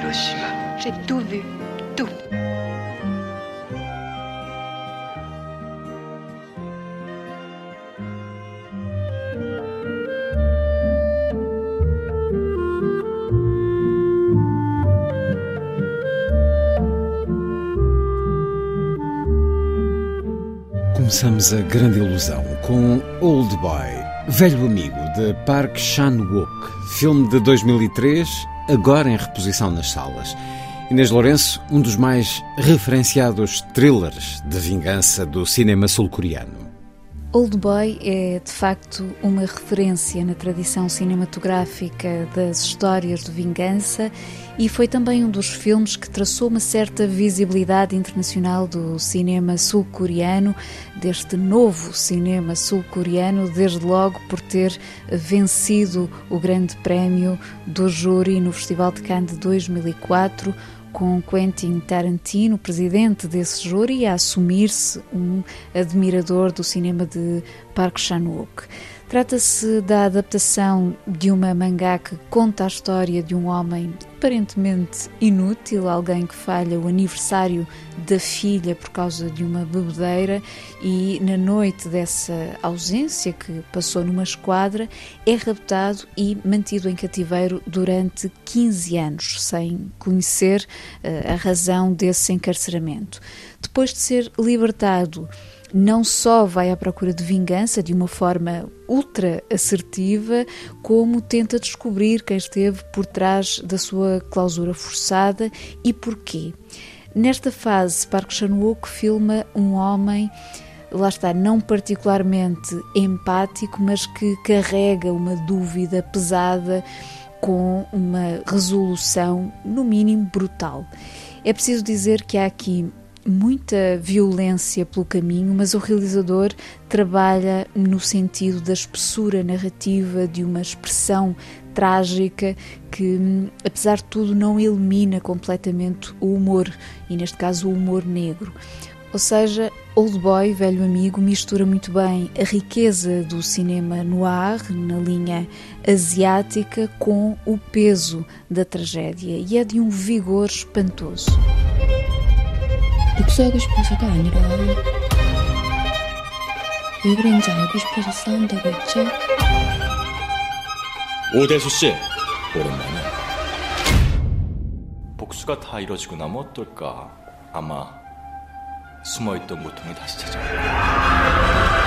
Hiroshima. J'ai tout vu. Tout. Começamos a grande ilusão com Old Boy, velho amigo de Park Chan-wook, filme de 2003, agora em reposição nas salas. Inês Lourenço, um dos mais referenciados thrillers de vingança do cinema sul-coreano. Old Boy é de facto uma referência na tradição cinematográfica das histórias de vingança e foi também um dos filmes que traçou uma certa visibilidade internacional do cinema sul-coreano, deste novo cinema sul-coreano, desde logo por ter vencido o Grande Prémio do Júri no Festival de Cannes de 2004 com Quentin Tarantino, presidente desse júri, a assumir-se um admirador do cinema de Park Chan-wook. Trata-se da adaptação de uma mangá que conta a história de um homem aparentemente inútil, alguém que falha o aniversário da filha por causa de uma bebedeira e na noite dessa ausência que passou numa esquadra é raptado e mantido em cativeiro durante 15 anos, sem conhecer uh, a razão desse encarceramento. Depois de ser libertado, não só vai à procura de vingança de uma forma ultra assertiva, como tenta descobrir quem esteve por trás da sua clausura forçada e porquê. Nesta fase, Park Chan-wook filma um homem lá está, não particularmente empático, mas que carrega uma dúvida pesada com uma resolução, no mínimo, brutal. É preciso dizer que há aqui muita violência pelo caminho, mas o realizador trabalha no sentido da espessura narrativa, de uma expressão trágica que, apesar de tudo, não elimina completamente o humor, e neste caso o humor negro. Ou seja, Old Boy, velho amigo, mistura muito bem a riqueza do cinema noir, na linha asiática, com o peso da tragédia, e é de um vigor espantoso. 복수하고 싶어서가 아니라 왜 그런지 알고 싶어서 싸운다고 했죠? 오대수 씨, 오랜만에. 복수가 다 이뤄지고 나면 어떨까? 아마 숨어있던 고통이 다시 찾아올 복수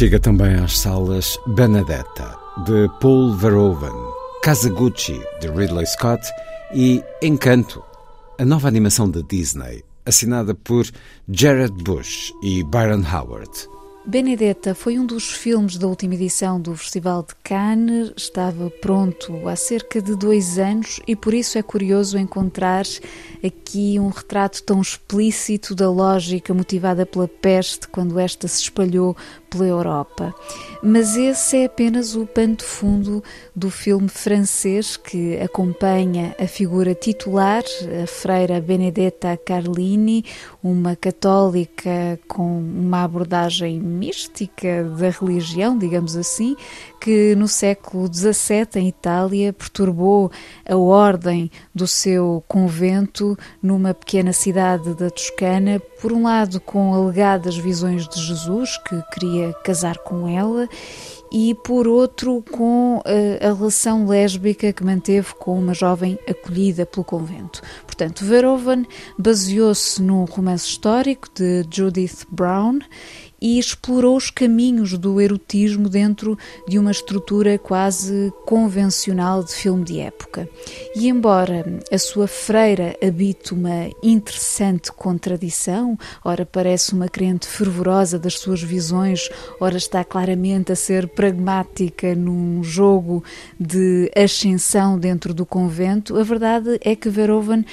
Chega também às salas Benedetta, de Paul Verhoeven, Kazaguchi, de Ridley Scott e Encanto, a nova animação da Disney, assinada por Jared Bush e Byron Howard. Benedetta foi um dos filmes da última edição do Festival de Cannes, estava pronto há cerca de dois anos e por isso é curioso encontrar aqui um retrato tão explícito da lógica motivada pela peste quando esta se espalhou pela Europa. Mas esse é apenas o pano de fundo do filme francês que acompanha a figura titular, a freira Benedetta Carlini, uma católica com uma abordagem mística da religião, digamos assim, que no século XVII em Itália perturbou a ordem do seu convento numa pequena cidade da Toscana Por um lado, com alegadas visões de Jesus, que queria casar com ela, e por outro com eh, a relação lésbica que manteve com uma jovem acolhida pelo convento. Portanto, Verhoeven baseou-se num romance histórico de Judith Brown e explorou os caminhos do erotismo dentro de uma estrutura quase convencional de filme de época. E embora a sua freira habite uma interessante contradição, ora parece uma crente fervorosa das suas visões, ora está claramente a ser pragmática num jogo de ascensão dentro do convento, a verdade é que Verhoeven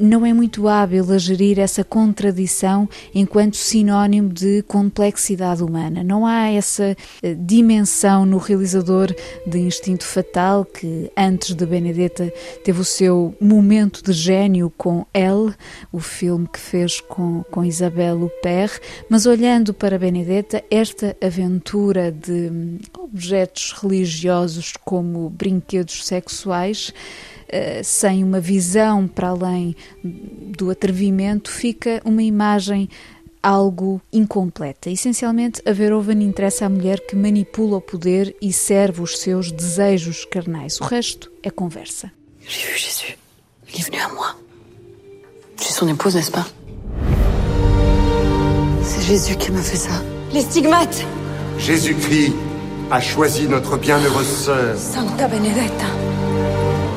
não é muito hábil a gerir essa contradição enquanto sinónimo de complexidade humana. Não há essa eh, dimensão no realizador de Instinto Fatal, que antes de Benedetta teve o seu momento de gênio com Elle, o filme que fez com, com Isabelle Huppert, mas olhando para Benedetta, esta aventura de hum, objetos religiosos como brinquedos sexuais sem uma visão para além do atrevimento, fica uma imagem algo incompleta. Essencialmente, a Verhoeven interessa a mulher que manipula o poder e serve os seus desejos carnais. O resto é conversa. J'ai vu Jésus. Il est venu à moi. Je suis son épouse, n'est-ce pas C'est Jésus qui m'a fait ça. Les stigmates Jésus-Christ a choisi notre bienheureuse sœur. Santa Benedetta.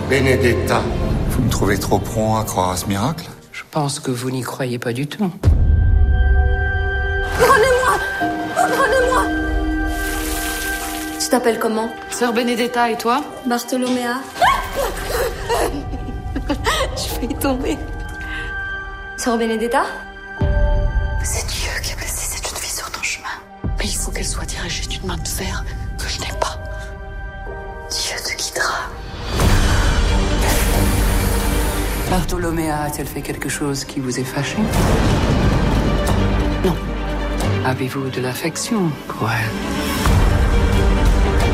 Benedetta. Vous me trouvez trop prompt à croire à ce miracle Je pense que vous n'y croyez pas du tout. Prenez-moi Prenez-moi Tu t'appelles comment? Sœur Benedetta et toi? Bartholoméa. Je vais y tomber. Sœur Benedetta? C'est Dieu qui a placé cette jeune fille sur ton chemin. Mais il faut qu'elle soit dirigée d'une main de fer Bartholoméa a-t-elle fait quelque chose qui vous est fâché Non. Avez-vous de l'affection pour elle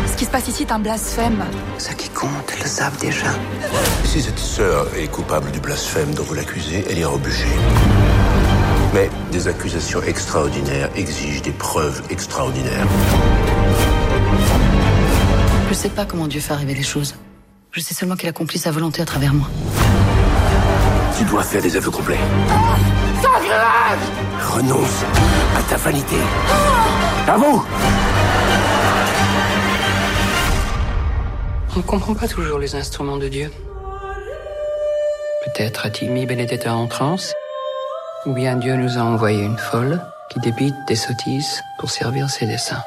Ce qui se passe ici est un blasphème. Ce qui compte, elles le savent déjà. Si cette sœur est coupable du blasphème dont vous l'accusez, elle ira au bûcher. Mais des accusations extraordinaires exigent des preuves extraordinaires. Je sais pas comment Dieu fait arriver les choses. Je sais seulement qu'il accomplit sa volonté à travers moi. Tu dois faire des aveux complets. Renonce à ta vanité. À vous On ne comprend pas toujours les instruments de Dieu. Peut-être a-t-il mis Benedetta en transe, ou bien Dieu nous a envoyé une folle qui débite des sottises pour servir ses desseins.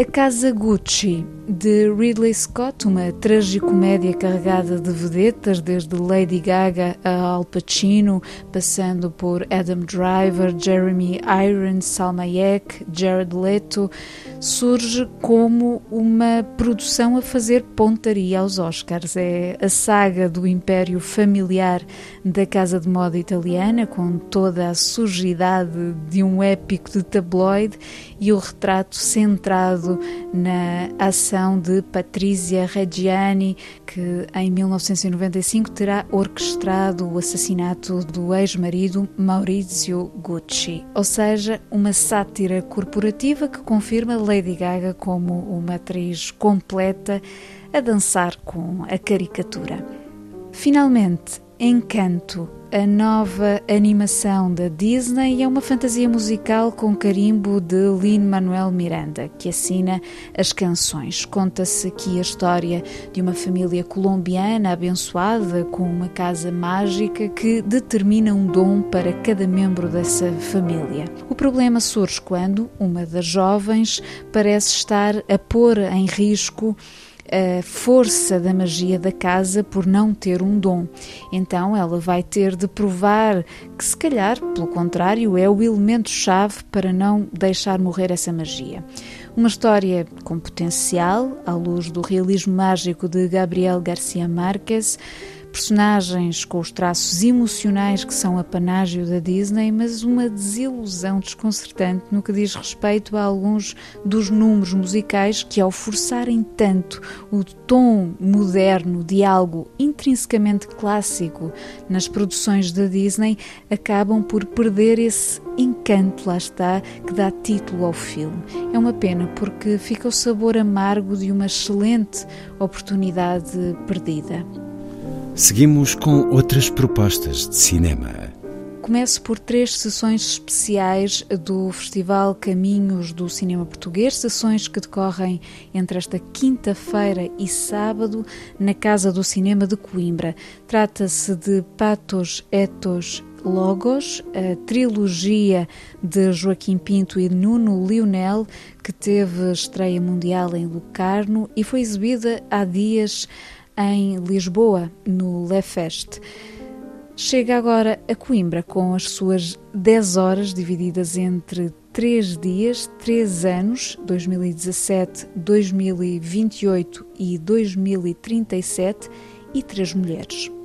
A Casa Gucci, de Ridley Scott, uma tragicomédia carregada de vedetas, desde Lady Gaga a Al Pacino, passando por Adam Driver, Jeremy Irons, Salma Hayek, Jared Leto, surge como uma produção a fazer pontaria aos Oscars. É a saga do império familiar da casa de moda italiana, com toda a sujidade de um épico de tabloide e o retrato centrado na ação de Patrizia Reggiani, que em 1995 terá orquestrado o assassinato do ex-marido Maurizio Gucci, ou seja, uma sátira corporativa que confirma Lady Gaga como uma atriz completa a dançar com a caricatura. Finalmente, Encanto a nova animação da Disney é uma fantasia musical com carimbo de Lin-Manuel Miranda, que assina as canções. Conta-se aqui a história de uma família colombiana abençoada com uma casa mágica que determina um dom para cada membro dessa família. O problema surge quando uma das jovens parece estar a pôr em risco a força da magia da casa por não ter um dom. Então ela vai ter de provar que, se calhar, pelo contrário, é o elemento-chave para não deixar morrer essa magia. Uma história com potencial, à luz do realismo mágico de Gabriel Garcia Marques, Personagens com os traços emocionais que são a panágio da Disney, mas uma desilusão desconcertante no que diz respeito a alguns dos números musicais que, ao forçarem tanto o tom moderno de algo intrinsecamente clássico nas produções da Disney, acabam por perder esse encanto, lá está, que dá título ao filme. É uma pena porque fica o sabor amargo de uma excelente oportunidade perdida. Seguimos com outras propostas de cinema. Começo por três sessões especiais do Festival Caminhos do Cinema Português, sessões que decorrem entre esta quinta-feira e sábado na Casa do Cinema de Coimbra. Trata-se de Patos Etos Logos, a trilogia de Joaquim Pinto e Nuno Lionel, que teve estreia mundial em Lucarno e foi exibida há dias em Lisboa, no Lefest. Chega agora a Coimbra com as suas 10 horas divididas entre 3 dias, 3 anos, 2017, 2028 e 2037 e 3 mulheres.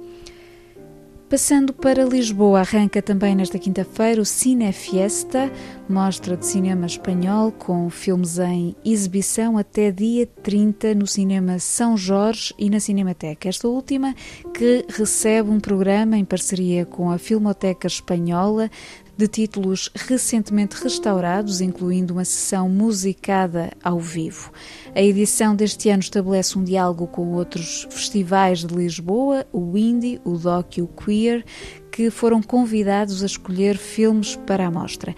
Passando para Lisboa, arranca também nesta quinta-feira o Cine Fiesta, mostra de cinema espanhol com filmes em exibição até dia 30 no Cinema São Jorge e na Cinemateca. Esta última que recebe um programa em parceria com a Filmoteca Espanhola de títulos recentemente restaurados, incluindo uma sessão musicada ao vivo. A edição deste ano estabelece um diálogo com outros festivais de Lisboa, o Indie, o Doc e o Queer, que foram convidados a escolher filmes para a mostra.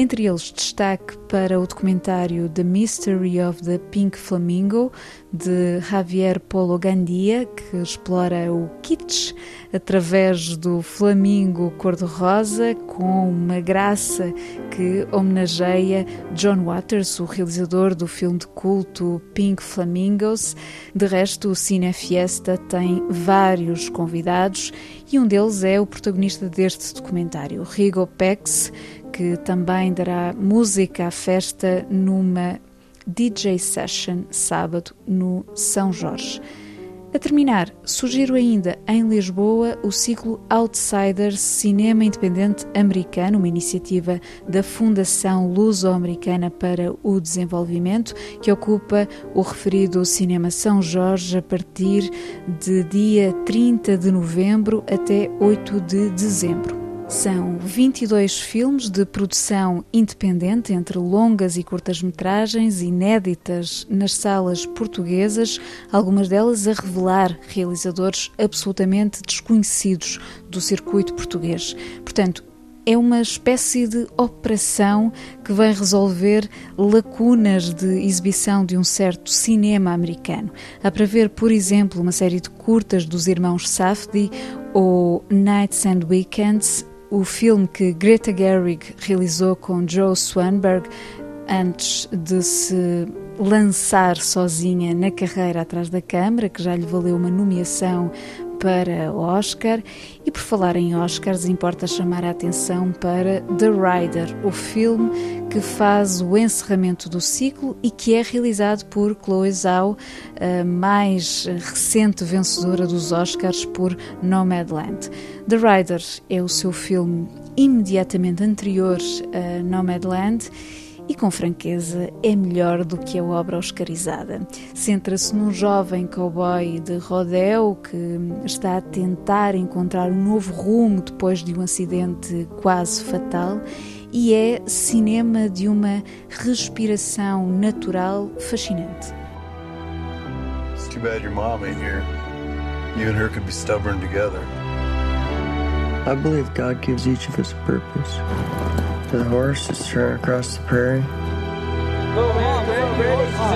Entre eles, destaque para o documentário The Mystery of the Pink Flamingo, de Javier Polo Gandia, que explora o kitsch através do flamingo cor-de-rosa, com uma graça que homenageia John Waters, o realizador do filme de culto Pink Flamingos. De resto, o Cine Fiesta tem vários convidados e um deles é o protagonista deste documentário, Rigo Pex, que também dará música à festa numa DJ Session sábado no São Jorge. A terminar, sugiro ainda em Lisboa o ciclo Outsiders Cinema Independente Americano, uma iniciativa da Fundação Luso-Americana para o Desenvolvimento, que ocupa o referido Cinema São Jorge a partir de dia 30 de novembro até 8 de dezembro. São 22 filmes de produção independente, entre longas e curtas-metragens, inéditas nas salas portuguesas, algumas delas a revelar realizadores absolutamente desconhecidos do circuito português. Portanto, é uma espécie de operação que vem resolver lacunas de exibição de um certo cinema americano. Há para ver, por exemplo, uma série de curtas dos irmãos Safdie ou Nights and Weekends o filme que Greta Gerwig realizou com Joe Swanberg antes de se lançar sozinha na carreira atrás da câmara, que já lhe valeu uma nomeação para Oscar. E por falar em Oscars, importa chamar a atenção para The Rider, o filme que faz o encerramento do ciclo e que é realizado por Chloe Zhao, a mais recente vencedora dos Oscars por Nomadland. The Rider é o seu filme imediatamente anterior a Nomadland e com franqueza é melhor do que a obra oscarizada. Centra-se num jovem cowboy de rodeo que está a tentar encontrar um novo rumo depois de um acidente quase fatal e é cinema de uma respiração natural fascinante. It's too bad your mom ain't here. You and her could be stubborn together. I believe God gives each of us a purpose. The horse is straight across the prairie. Go, man, go, ready, oh.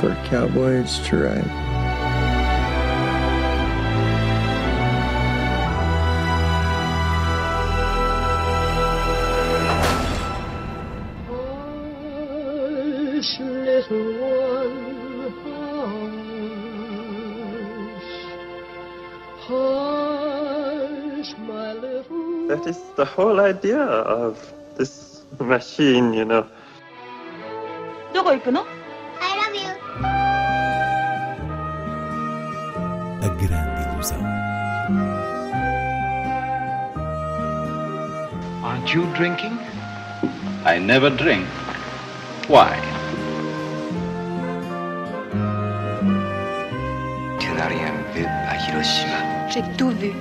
For cowboys to ride. little That is the whole idea of this machine, you know. Where are we going? I love you. A grande ilusão. Aren't you drinking? I never drink. Why? Tu n'as rien vu à Hiroshima. J'ai tout vu.